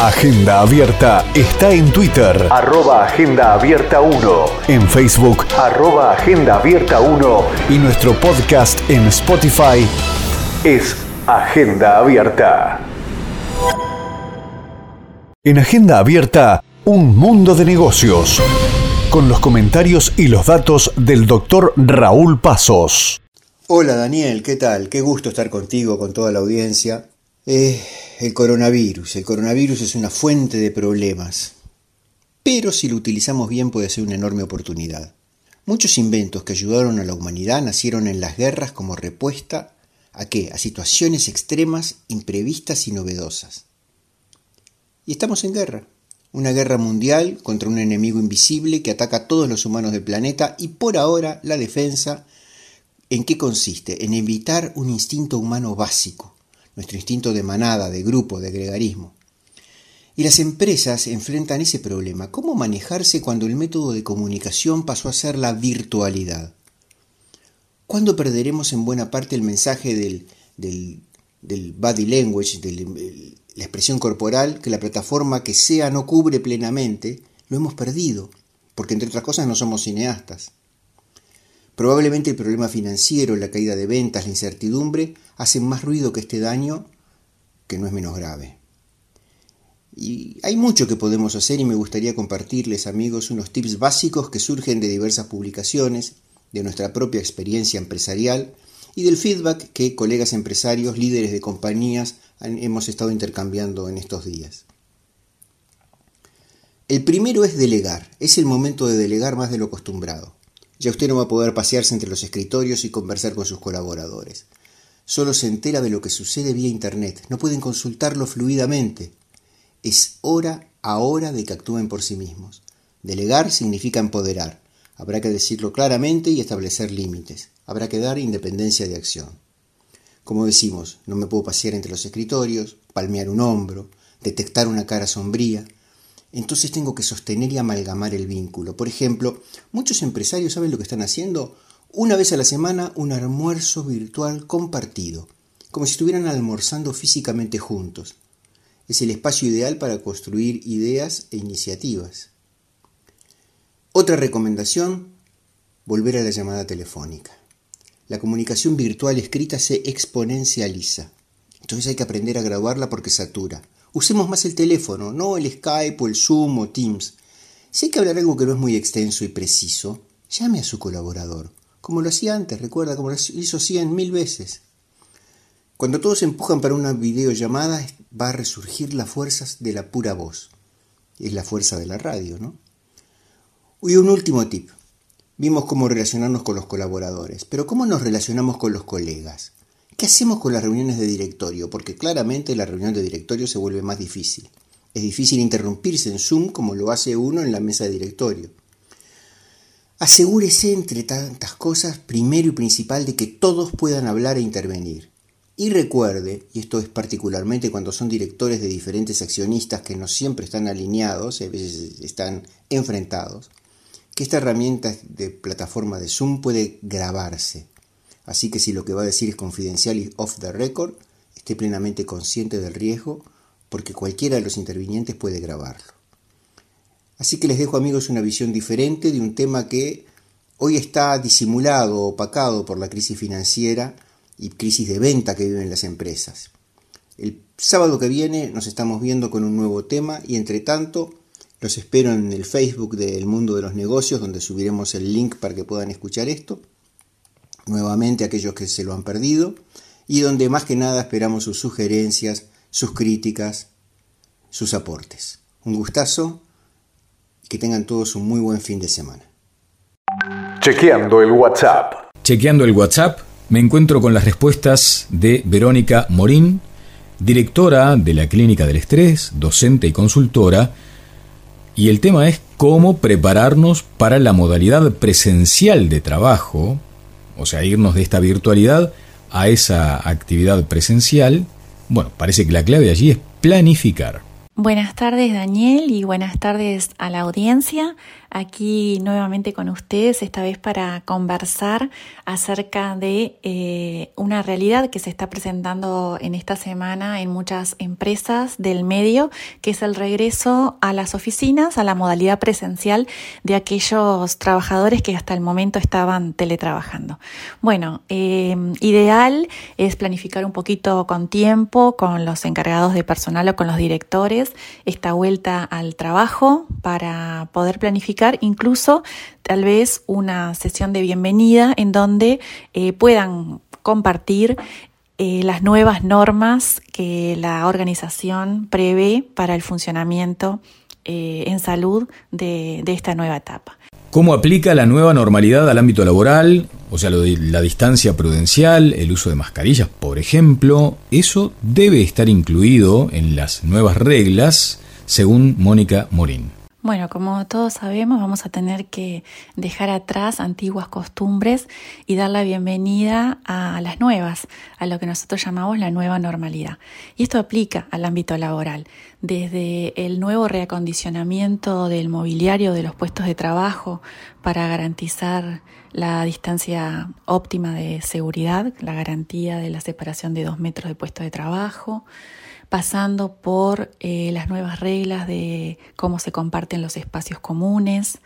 Agenda Abierta está en Twitter, arroba Agenda Abierta 1, en Facebook, arroba Agenda Abierta 1 y nuestro podcast en Spotify es Agenda Abierta. En Agenda Abierta, un mundo de negocios, con los comentarios y los datos del doctor Raúl Pasos. Hola Daniel, ¿qué tal? Qué gusto estar contigo, con toda la audiencia. Eh, el coronavirus. El coronavirus es una fuente de problemas, pero si lo utilizamos bien puede ser una enorme oportunidad. Muchos inventos que ayudaron a la humanidad nacieron en las guerras como respuesta a qué? A situaciones extremas, imprevistas y novedosas. Y estamos en guerra. Una guerra mundial contra un enemigo invisible que ataca a todos los humanos del planeta y por ahora la defensa ¿En qué consiste? En evitar un instinto humano básico, nuestro instinto de manada, de grupo, de gregarismo. Y las empresas enfrentan ese problema. ¿Cómo manejarse cuando el método de comunicación pasó a ser la virtualidad? ¿Cuándo perderemos en buena parte el mensaje del, del, body language, de la expresión corporal, que la plataforma que sea no cubre plenamente? Lo hemos perdido, porque entre otras cosas no somos cineastas. Probablemente el problema financiero, la caída de ventas, la incertidumbre hacen más ruido que este daño, que no es menos grave. Y hay mucho que podemos hacer y me gustaría compartirles, amigos, unos tips básicos que surgen de diversas publicaciones, de nuestra propia experiencia empresarial y del feedback que colegas empresarios, líderes de compañías hemos estado intercambiando en estos días. El primero es delegar. Es el momento de delegar más de lo acostumbrado. Ya usted no va a poder pasearse entre los escritorios y conversar con sus colaboradores. Solo se entera de lo que sucede vía Internet. No pueden consultarlo fluidamente. Es hora ahora de que actúen por sí mismos. Delegar significa empoderar. Habrá que decirlo claramente y establecer límites. Habrá que dar independencia de acción. Como decimos, no me puedo pasear entre los escritorios, palmear un hombro, detectar una cara sombría, entonces tengo que sostener y amalgamar el vínculo. Por ejemplo, muchos empresarios saben lo que están haciendo. Una vez a la semana un almuerzo virtual compartido, como si estuvieran almorzando físicamente juntos. Es el espacio ideal para construir ideas e iniciativas. Otra recomendación, volver a la llamada telefónica. La comunicación virtual escrita se exponencializa. Entonces hay que aprender a graduarla porque satura. Usemos más el teléfono, no el Skype o el Zoom o Teams. Si hay que hablar algo que no es muy extenso y preciso, llame a su colaborador, como lo hacía antes, recuerda, como lo hizo cien mil veces. Cuando todos empujan para una videollamada, va a resurgir las fuerzas de la pura voz. Es la fuerza de la radio, ¿no? Y un último tip. Vimos cómo relacionarnos con los colaboradores, pero ¿cómo nos relacionamos con los colegas? ¿Qué hacemos con las reuniones de directorio? Porque claramente la reunión de directorio se vuelve más difícil. Es difícil interrumpirse en Zoom como lo hace uno en la mesa de directorio. Asegúrese entre tantas cosas, primero y principal, de que todos puedan hablar e intervenir. Y recuerde, y esto es particularmente cuando son directores de diferentes accionistas que no siempre están alineados, a veces están enfrentados, que esta herramienta de plataforma de Zoom puede grabarse. Así que si lo que va a decir es confidencial y off the record, esté plenamente consciente del riesgo porque cualquiera de los intervinientes puede grabarlo. Así que les dejo amigos una visión diferente de un tema que hoy está disimulado, opacado por la crisis financiera y crisis de venta que viven las empresas. El sábado que viene nos estamos viendo con un nuevo tema y entre tanto los espero en el Facebook del Mundo de los Negocios donde subiremos el link para que puedan escuchar esto nuevamente a aquellos que se lo han perdido y donde más que nada esperamos sus sugerencias, sus críticas, sus aportes. Un gustazo y que tengan todos un muy buen fin de semana. Chequeando el WhatsApp. Chequeando el WhatsApp, me encuentro con las respuestas de Verónica Morín, directora de la Clínica del Estrés, docente y consultora, y el tema es cómo prepararnos para la modalidad presencial de trabajo o sea, irnos de esta virtualidad a esa actividad presencial, bueno, parece que la clave allí es planificar. Buenas tardes Daniel y buenas tardes a la audiencia. Aquí nuevamente con ustedes, esta vez para conversar acerca de eh, una realidad que se está presentando en esta semana en muchas empresas del medio, que es el regreso a las oficinas, a la modalidad presencial de aquellos trabajadores que hasta el momento estaban teletrabajando. Bueno, eh, ideal es planificar un poquito con tiempo, con los encargados de personal o con los directores, esta vuelta al trabajo para poder planificar incluso tal vez una sesión de bienvenida en donde eh, puedan compartir eh, las nuevas normas que la organización prevé para el funcionamiento eh, en salud de, esta nueva etapa. ¿Cómo aplica la nueva normalidad al ámbito laboral? O sea, la distancia prudencial, el uso de mascarillas, por ejemplo, eso debe estar incluido en las nuevas reglas, según Mónica Morín. Bueno, como todos sabemos, vamos a tener que dejar atrás antiguas costumbres y dar la bienvenida a las nuevas, a lo que nosotros llamamos la nueva normalidad. Y esto aplica al ámbito laboral, desde el nuevo reacondicionamiento del mobiliario de los puestos de trabajo para garantizar la distancia óptima de seguridad, la garantía de la separación de dos metros de puesto de trabajo, pasando por eh, las nuevas reglas de cómo se comparten los espacios comunes,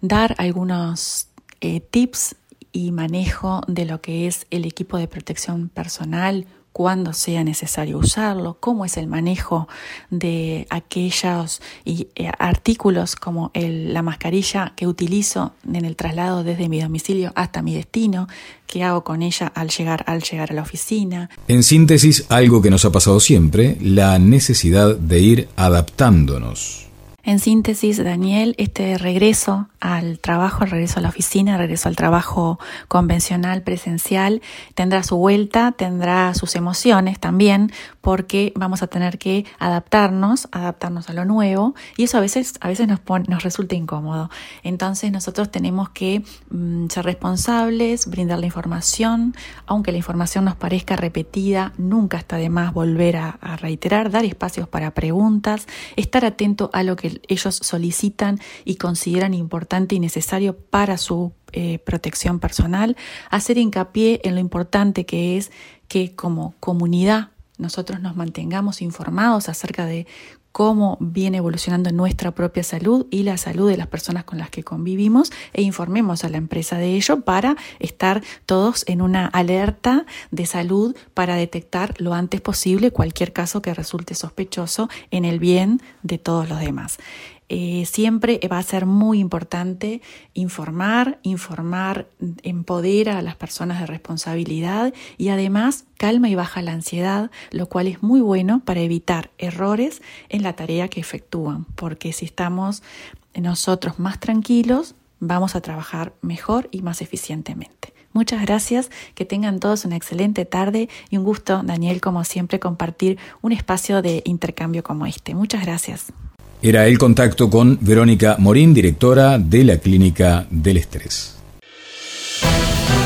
dar algunos eh, tips y manejo de lo que es el equipo de protección personal, cuándo sea necesario usarlo, cómo es el manejo de aquellos eh, artículos como la mascarilla que utilizo en el traslado desde mi domicilio hasta mi destino, qué hago con ella al llegar, al llegar a la oficina. En síntesis, algo que nos ha pasado siempre, la necesidad de ir adaptándonos. En síntesis, Daniel, este regreso al trabajo, el regreso a la oficina, el regreso al trabajo convencional, presencial, tendrá su vuelta, tendrá sus emociones también, porque vamos a tener que adaptarnos, adaptarnos a lo nuevo, y eso a veces, a veces nos, nos resulta incómodo. Entonces nosotros tenemos que mm, ser responsables, brindar la información, aunque la información nos parezca repetida, nunca está de más volver a, a reiterar, dar espacios para preguntas, estar atento a lo que ellos solicitan y consideran importante y necesario para su eh, protección personal, hacer hincapié en lo importante que es que como comunidad nosotros nos mantengamos informados acerca de cómo viene evolucionando nuestra propia salud y la salud de las personas con las que convivimos e informemos a la empresa de ello para estar todos en una alerta de salud para detectar lo antes posible cualquier caso que resulte sospechoso en el bien de todos los demás. Eh, siempre va a ser muy importante informar, informar empodera a las personas de responsabilidad y además calma y baja la ansiedad, lo cual es muy bueno para evitar errores en la tarea que efectúan, porque si estamos nosotros más tranquilos, vamos a trabajar mejor y más eficientemente. Muchas gracias, que tengan todos una excelente tarde y un gusto, Daniel, como siempre, compartir un espacio de intercambio como este. Muchas gracias. Era el contacto con Verónica Morín, directora de la Clínica del Estrés.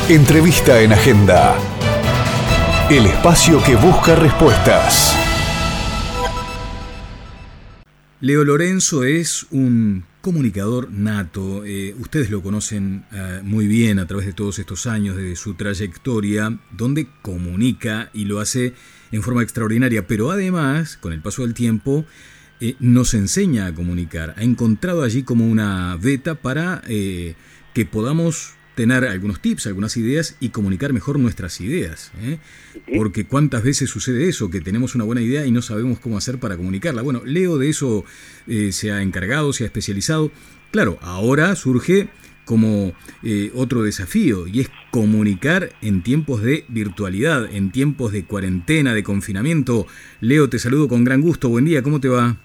Entrevista en Agenda. El espacio que busca respuestas. Leo Lorenzo es un comunicador nato. Eh, ustedes lo conocen eh, muy bien a través de todos estos años de su trayectoria, donde comunica y lo hace en forma extraordinaria, pero además, con el paso del tiempo, eh, nos enseña a comunicar. Ha encontrado allí como una beta para eh, que podamos tener algunos tips, algunas ideas y comunicar mejor nuestras ideas. ¿eh? Porque cuántas veces sucede eso, que tenemos una buena idea y no sabemos cómo hacer para comunicarla. Bueno, Leo de eso se ha encargado, se ha especializado. Claro, ahora surge como otro desafío y es comunicar en tiempos de virtualidad, en tiempos de cuarentena, de confinamiento. Leo, te saludo con gran gusto. Buen día, ¿cómo te va?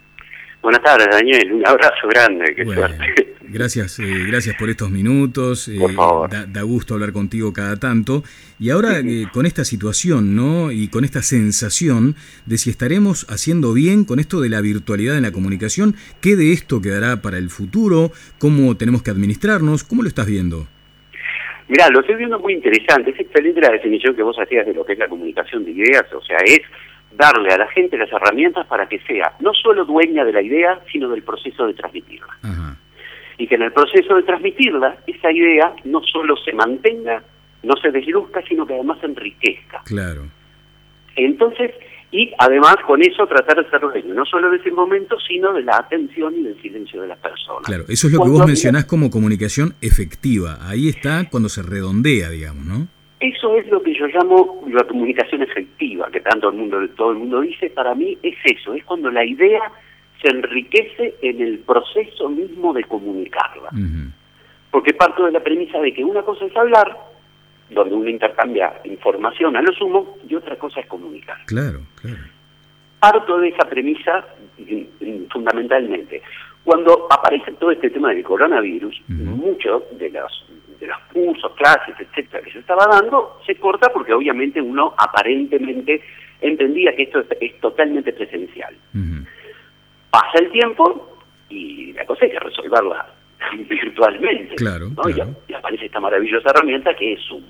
Buenas tardes, Daniel. Un abrazo grande. Qué suerte. Gracias, eh, gracias por estos minutos. Por eh, favor. Da, gusto hablar contigo cada tanto. Y ahora eh, con esta situación, ¿no? Y con esta sensación de si estaremos haciendo bien con esto de la virtualidad en la comunicación, ¿qué de esto quedará para el futuro? ¿Cómo tenemos que administrarnos? ¿Cómo lo estás viendo? Mirá, lo estoy viendo muy interesante. Es excelente la definición que vos hacías de lo que es la comunicación de ideas. O sea, es darle a la gente las herramientas para que sea no solo dueña de la idea, sino del proceso de transmitirla. y que en el proceso de transmitirla, esa idea no solo se mantenga, no se desluzca, sino que además se enriquezca. Claro. Entonces, y además con eso tratar de ser dueño, no solo de ese momento, sino de la atención y del silencio de las personas. Claro, eso es lo que vos mencionás como comunicación efectiva. Ahí está cuando se redondea, digamos, ¿no? Eso es lo que yo llamo la comunicación efectiva, que tanto el mundo, todo el mundo dice. Para mí es eso, es cuando la idea se enriquece en el proceso mismo de comunicarla. Porque parto de la premisa de que una cosa es hablar, donde uno intercambia información a lo sumo, y otra cosa es comunicar. Claro, claro. Parto de esa premisa fundamentalmente. Cuando aparece todo este tema del coronavirus, muchos de los, de los cursos, clases, etcétera, que se estaba dando, se corta porque obviamente uno aparentemente entendía que esto es, totalmente presencial. Pasa el tiempo y la cosa hay que resolverla virtualmente. Claro, Y, aparece esta maravillosa herramienta que es Zoom.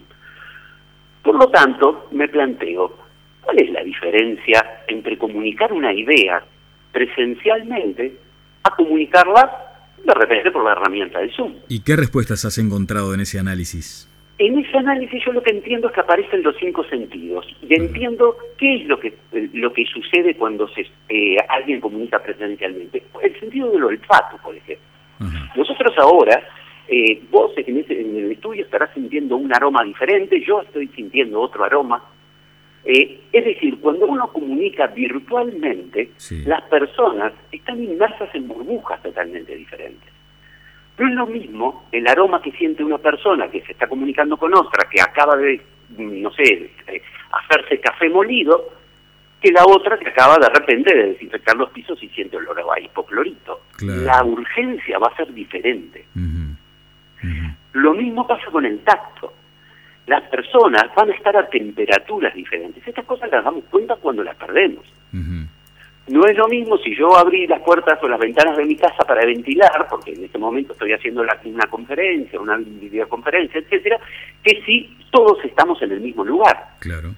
Por lo tanto, me planteo, ¿cuál es la diferencia entre comunicar una idea presencialmente a comunicarla de repente por la herramienta de Zoom? ¿Y qué respuestas has encontrado en ese análisis? En ese análisis yo lo que entiendo es que aparecen los cinco sentidos y entiendo qué es lo que lo que sucede cuando se eh, alguien comunica presencialmente. El sentido del olfato, por ejemplo. Nosotros ahora, eh, vos en, el estudio estarás sintiendo un aroma diferente, yo estoy sintiendo otro aroma. Eh, es decir, cuando uno comunica virtualmente, las personas están inmersas en burbujas totalmente diferentes. No es lo mismo el aroma que siente una persona que se está comunicando con otra, que acaba de, no sé, hacerse café molido, que la otra que acaba de repente de desinfectar los pisos y siente olor a hipoclorito. La urgencia va a ser diferente. Lo mismo pasa con el tacto. Las personas van a estar a temperaturas diferentes. Estas cosas las damos cuenta cuando las perdemos. No es lo mismo si yo abrí las puertas o las ventanas de mi casa para ventilar, porque en este momento estoy haciendo una conferencia, una videoconferencia, etcétera, que si todos estamos en el mismo lugar. Claro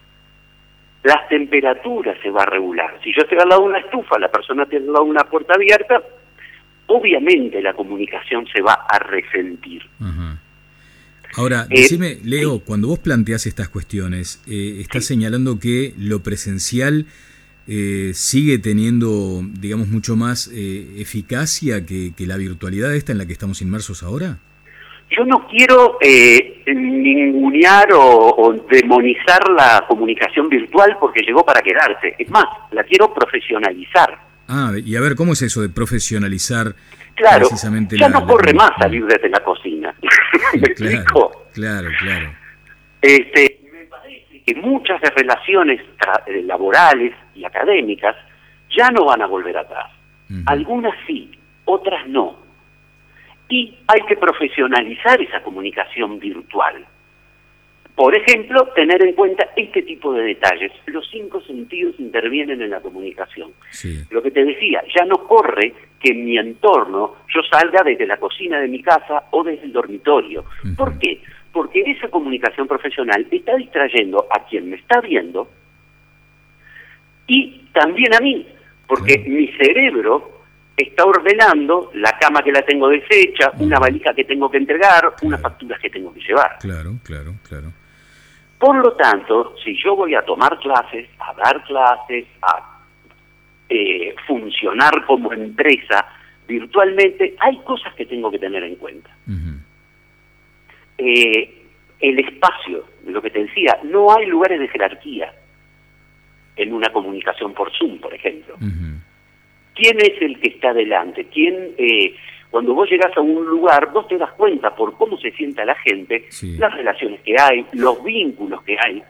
las temperaturas se va a regular. Si yo estoy al lado de una estufa, la persona está al lado de una puerta abierta, obviamente la comunicación se va a resentir. Ahora, eh, decime, Leo, cuando vos planteás estas cuestiones, eh, estás señalando que lo presencial eh, sigue teniendo, digamos, mucho más eficacia que, que la virtualidad esta en la que estamos inmersos ahora? Yo no quiero eh, ningunear o, demonizar la comunicación virtual porque llegó para quedarse. Es más, la quiero profesionalizar. Ah, y a ver, ¿cómo es eso de profesionalizar claro, ya no corre más salir desde la cocina. ¿Me explico? Claro, claro. Este, que muchas de relaciones eh, laborales y académicas ya no van a volver atrás. Algunas sí, otras no y hay que profesionalizar esa comunicación virtual. Por ejemplo, tener en cuenta este tipo de detalles. Los cinco sentidos intervienen en la comunicación. Lo que te decía, ya no corre que en mi entorno yo salga desde la cocina de mi casa o desde el dormitorio. ¿Por qué? Porque esa comunicación profesional está distrayendo a quien me está viendo y también a mí, porque mi cerebro está ordenando la cama que la tengo deshecha, una valija que tengo que entregar, unas facturas que tengo que llevar. Claro, claro, claro. Por lo tanto, si yo voy a tomar clases, a dar clases, a eh, funcionar como empresa virtualmente, hay cosas que tengo que tener en cuenta. Eh, el espacio, lo que te decía, no hay lugares de jerarquía en una comunicación por Zoom, por ejemplo. Quién es el que está delante, quién, eh, cuando vos llegas a un lugar, vos te das cuenta por cómo se sienta la gente, las relaciones que hay, los vínculos que hay.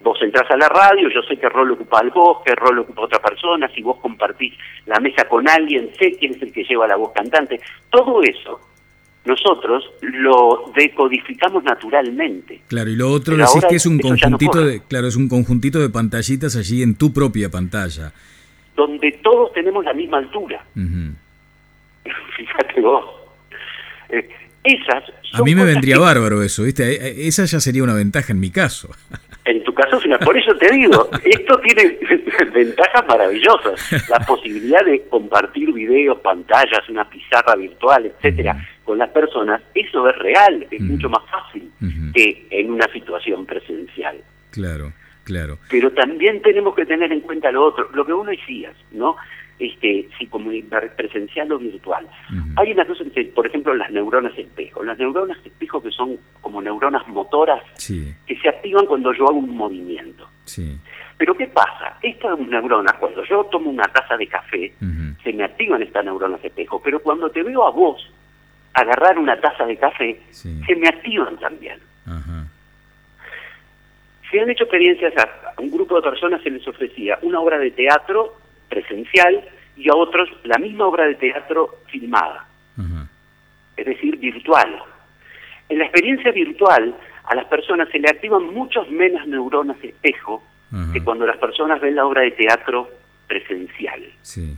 Vos entras a la radio, yo sé qué rol ocupa el vos, qué rol ocupa otra persona, si vos compartís la mesa con alguien, sé quién es el que lleva la voz cantante. Todo eso nosotros lo decodificamos naturalmente. Claro, y lo otro decís que es un conjuntito de, claro, es un conjuntito de pantallitas allí en tu propia pantalla donde todos tenemos la misma altura. Fíjate vos. Eh, esas a mí me vendría bárbaro eso, ¿viste? Eh, eh, esa ya sería una ventaja en mi caso. En tu caso, por eso te digo, esto tiene ventajas maravillosas. La posibilidad de compartir videos, pantallas, una pizarra virtual, etcétera, con las personas, eso es real, es mucho más fácil que en una situación presencial. Claro, claro. Pero también tenemos que tener en cuenta lo otro, lo que uno decías, ¿no? este, si comunicar presencial o virtual. Hay una cosa que, por ejemplo, las neuronas espejo. Las neuronas espejo que son como neuronas motoras que se activan cuando yo hago un movimiento. Pero ¿qué pasa? Estas neuronas, cuando yo tomo una taza de café, se me activan estas neuronas espejo, pero cuando te veo a vos agarrar una taza de café, se me activan también. Se han hecho experiencias a un grupo de personas se les ofrecía una obra de teatro presencial y a otros la misma obra de teatro filmada, es decir, virtual. En la experiencia virtual a las personas se le activan muchos menos neuronas espejo que cuando las personas ven la obra de teatro presencial. Sí,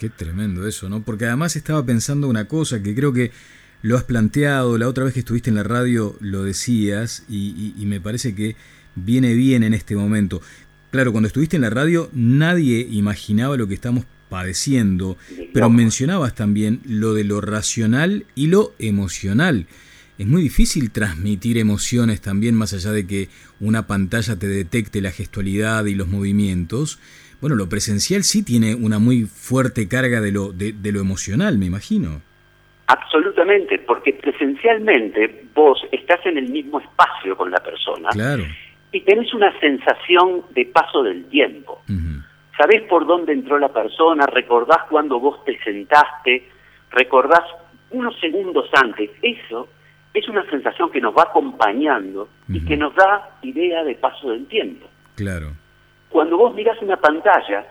qué tremendo eso, ¿no? Porque además estaba pensando una cosa que creo que lo has planteado, la otra vez que estuviste en la radio lo decías y, y me parece que viene bien en este momento. Claro, cuando estuviste en la radio nadie imaginaba lo que estamos padeciendo, pero mencionabas también lo de lo racional y lo emocional. Es muy difícil transmitir emociones también más allá de que una pantalla te detecte la gestualidad y los movimientos. Bueno, lo presencial sí tiene una muy fuerte carga de lo, de, de lo emocional, me imagino. Absolutamente, porque presencialmente vos estás en el mismo espacio con la persona. Claro y tenés una sensación de paso del tiempo. Sabés por dónde entró la persona, recordás cuando vos te sentaste, recordás unos segundos antes. Eso es una sensación que nos va acompañando y que nos da idea de paso del tiempo. Claro. Cuando vos mirás una pantalla,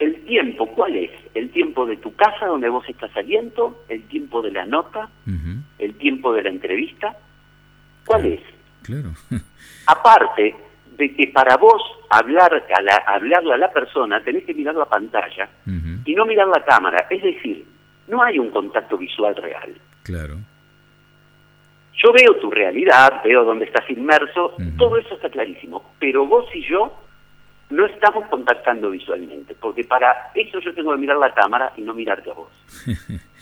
el tiempo, ¿cuál es? El tiempo de tu casa donde vos estás saliendo, el tiempo de la nota, el tiempo de la entrevista. ¿Cuál es? Claro. Aparte de que para vos hablar a la, hablarle a la persona tenés que mirar la pantalla y no mirar la cámara. Es decir, no hay un contacto visual real. Claro. Yo veo tu realidad, veo dónde estás inmerso, todo eso está clarísimo. Pero vos y yo no estamos contactando visualmente, porque para eso yo tengo que mirar la cámara y no mirarte a vos.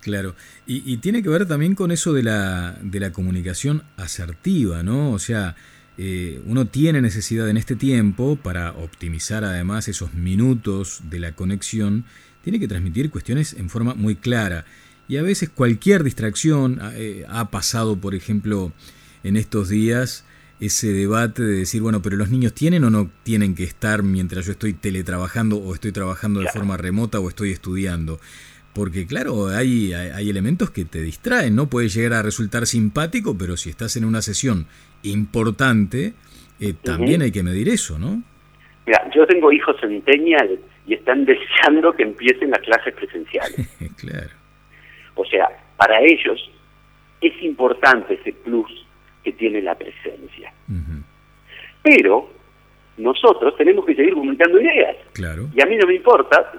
Claro, y, tiene que ver también con eso de la, de la comunicación asertiva, ¿no? O sea, eh, uno tiene necesidad en este tiempo, para optimizar además esos minutos de la conexión, tiene que transmitir cuestiones en forma muy clara. Y a veces cualquier distracción, eh, ha pasado por ejemplo en estos días ese debate de decir, bueno, pero los niños tienen o no tienen que estar mientras yo estoy teletrabajando o estoy trabajando de forma remota o estoy estudiando. Porque claro, hay, hay, elementos que te distraen, ¿no? Puede llegar a resultar simpático, pero si estás en una sesión importante, eh, también hay que medir eso, ¿no? Mira, yo tengo hijos centennial y están deseando que empiecen las clases presenciales. claro. O sea, para ellos es importante ese plus que tiene la presencia. Pero nosotros tenemos que seguir comunicando ideas. Claro. Y a mí no me importa,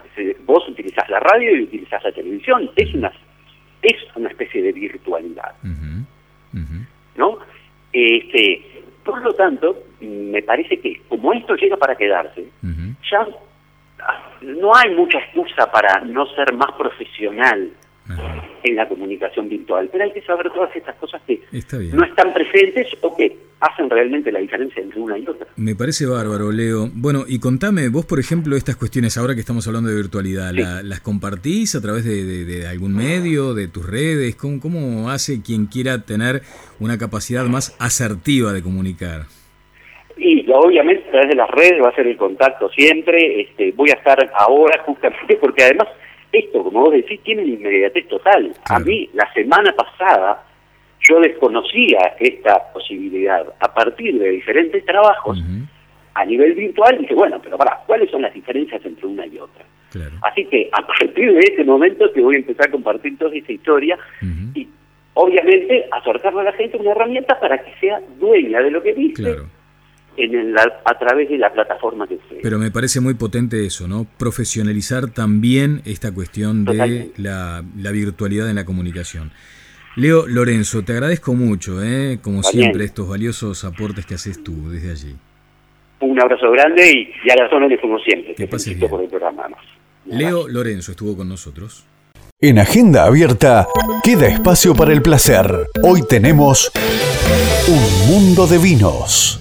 vos utilizás la radio y utilizás la televisión, es una es una especie de virtualidad. ¿No? Este, por lo tanto, me parece que como esto llega para quedarse, ya no hay mucha excusa para no ser más profesional en la comunicación virtual, pero hay que saber todas estas cosas que no están presentes o que hacen realmente la diferencia entre una y otra. Me parece bárbaro, Leo. Bueno, y contame, vos por ejemplo, estas cuestiones, ahora que estamos hablando de virtualidad, ¿las compartís a través de, algún medio, de tus redes? ¿Cómo, ¿Cómo hace quien quiera tener una capacidad más asertiva de comunicar? Y obviamente a través de las redes va a ser el contacto siempre. Este, voy a estar ahora justamente porque además esto, como vos decís, tiene una inmediatez total. A mí, la semana pasada, yo desconocía esta posibilidad. A partir de diferentes trabajos, a nivel virtual, dije, bueno, pero para, ¿cuáles son las diferencias entre una y otra? Así que a partir de este momento te voy a empezar a compartir toda esta historia y obviamente acercarle a la gente una herramienta para que sea dueña de lo que dice en a través de la plataforma que sea. Pero me parece muy potente eso, ¿no? Profesionalizar también esta cuestión de la, virtualidad en la comunicación. Leo Lorenzo, te agradezco mucho, ¿eh? como siempre, estos valiosos aportes que haces tú desde allí. Un abrazo grande y, a las órdenes como siempre. Que pases bien. Por el programa. Leo Lorenzo estuvo con nosotros. En Agenda Abierta queda espacio para el placer. Hoy tenemos un mundo de vinos.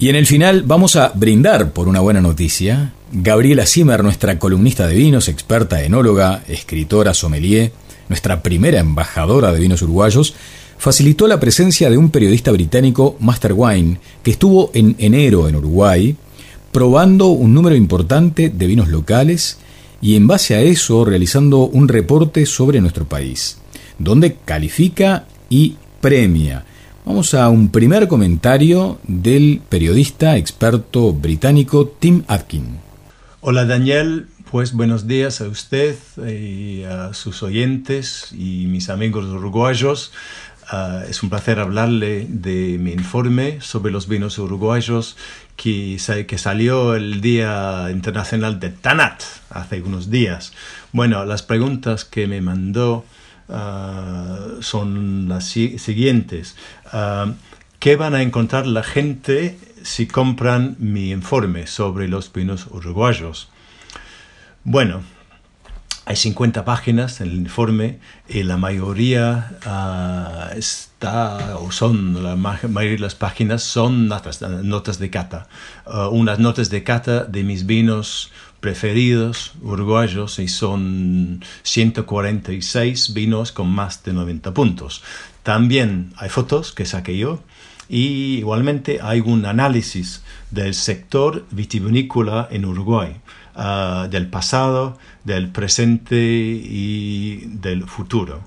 Y en el final vamos a brindar por una buena noticia. Gabriela Zimmer, nuestra columnista de vinos, experta enóloga, escritora, sommelier, nuestra primera embajadora de vinos uruguayos, facilitó la presencia de un periodista británico, Master Wine, que estuvo en enero en Uruguay, probando un número importante de vinos locales y en base a eso realizando un reporte sobre nuestro país, donde califica y premia. Vamos a un primer comentario del periodista experto británico Tim Atkin. Hola Daniel, pues buenos días a usted y a sus oyentes y mis amigos uruguayos. Ah, es un placer hablarle de mi informe sobre los vinos uruguayos que, que salió el Día Internacional de Tanat hace unos días. Bueno, las preguntas que me mandó ah, son las siguientes. Ah, ¿Qué van a encontrar la gente si compran mi informe sobre los vinos uruguayos? Bueno, hay 50 páginas en el informe y la mayoría uh, está, o son, la mayoría de las páginas son notas, notas de cata. Uh, unas notas de cata de mis vinos preferidos uruguayos y son 146 vinos con más de 90 puntos. También hay fotos que saqué yo y igualmente hay un análisis del sector vitivinícola en Uruguay. Ah, del pasado, del presente y del futuro.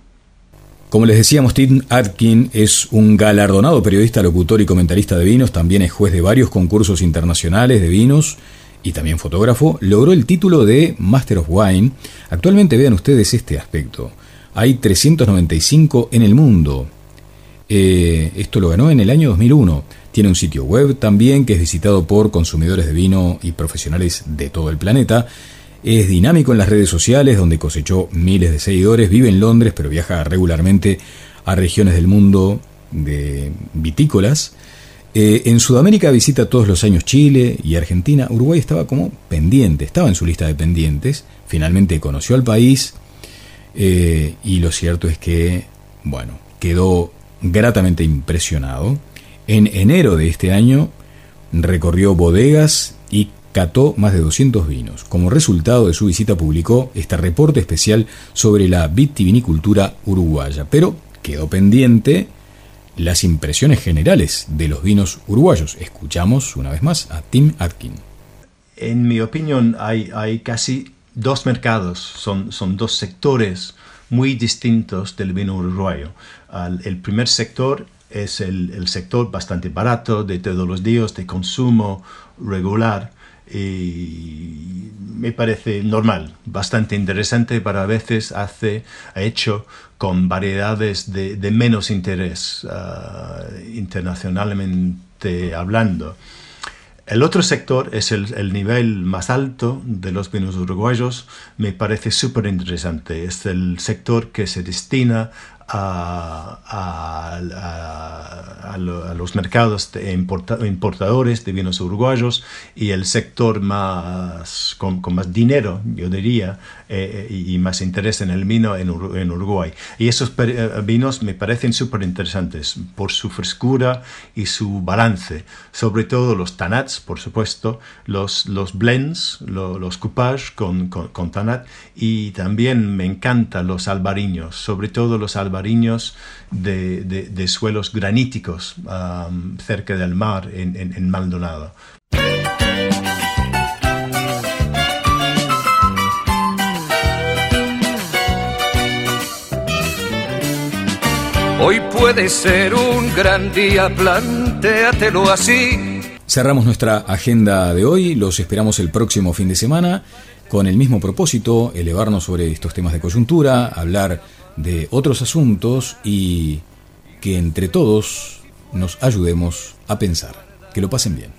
Como les decíamos, Tim Atkin es un galardonado periodista, locutor y comentarista de vinos, también es juez de varios concursos internacionales de vinos y también fotógrafo. Logró el título de Master of Wine. Actualmente vean ustedes este aspecto. Hay 395 en el mundo. Eh, esto lo ganó en el año 2001. Tiene un sitio web también que es visitado por consumidores de vino y profesionales de todo el planeta. Es dinámico en las redes sociales donde cosechó miles de seguidores. Vive en Londres pero viaja regularmente a regiones del mundo de vitícolas. Eh, en Sudamérica visita todos los años Chile y Argentina. Uruguay estaba como pendiente, estaba en su lista de pendientes. Finalmente conoció al país eh, y lo cierto es que, bueno, quedó gratamente impresionado en enero de este año recorrió bodegas y cató más de 200 vinos. Como resultado de su visita publicó este reporte especial sobre la vitivinicultura uruguaya, pero quedó pendiente las impresiones generales de los vinos uruguayos. Escuchamos una vez más a Tim Atkin. En mi opinión hay, casi dos mercados, son dos sectores muy distintos del vino uruguayo. el primer sector es el, sector bastante barato de todos los días, de consumo regular y me parece normal, bastante interesante, pero a veces hace, ha hecho con variedades de, menos interés ah, internacionalmente hablando. El otro sector es el, el, nivel más alto de los vinos uruguayos, me parece súper interesante. Es el sector que se destina a, a, los mercados importadores de vinos uruguayos y el sector más con, más dinero, yo diría, eh, eh, y, más interés en el vino en, Uruguay. Y esos eh, vinos me parecen súper interesantes por su frescura y su balance, sobre todo los tanats, por supuesto, los, los blends, los, los coupage con, con, con tanat, y también me encantan los albariños, sobre todo los albariños de, de, suelos graníticos cerca del mar en, en, Maldonado. Hoy puede ser un gran día, plantéatelo así. Cerramos nuestra agenda de hoy, los esperamos el próximo fin de semana con el mismo propósito, elevarnos sobre estos temas de coyuntura, hablar de otros asuntos y que entre todos nos ayudemos a pensar. Que lo pasen bien.